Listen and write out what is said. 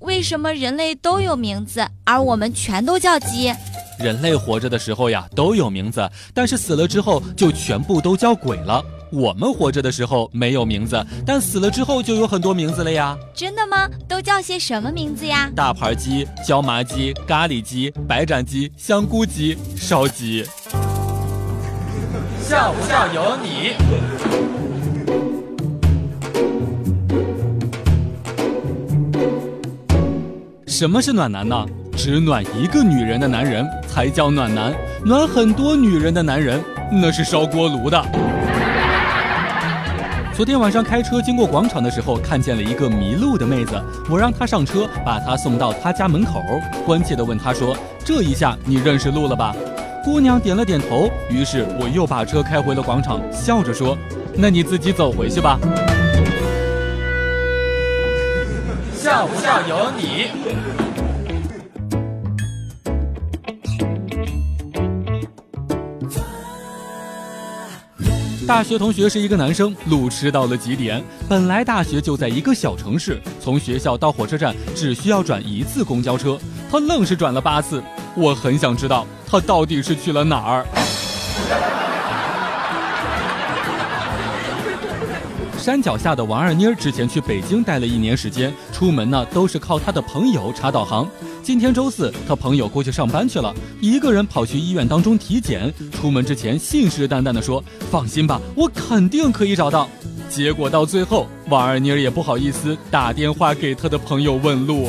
为什么人类都有名字，而我们全都叫鸡？人类活着的时候呀都有名字，但是死了之后就全部都叫鬼了。我们活着的时候没有名字，但死了之后就有很多名字了呀。真的吗？都叫些什么名字呀？大盘鸡、椒麻鸡、咖喱鸡、白斩鸡、香菇鸡、烧鸡。笑不笑由你。什么是暖男呢？只暖一个女人的男人才叫暖男，暖很多女人的男人那是烧锅炉的。昨天晚上开车经过广场的时候，看见了一个迷路的妹子，我让她上车，把她送到她家门口，关切地问她说：“这一下你认识路了吧？”姑娘点了点头，于是我又把车开回了广场，笑着说：“那你自己走回去吧。”笑不笑由你。大学同学是一个男生，路痴到了极点。本来大学就在一个小城市，从学校到火车站只需要转一次公交车，他愣是转了八次。我很想知道他到底是去了哪儿。山脚下的王二妮之前去北京待了一年时间，出门呢都是靠她的朋友查导航。今天周四，她朋友过去上班去了，一个人跑去医院当中体检。出门之前信誓旦旦地说：“放心吧，我肯定可以找到。”结果到最后，王二妮也不好意思打电话给她的朋友问路。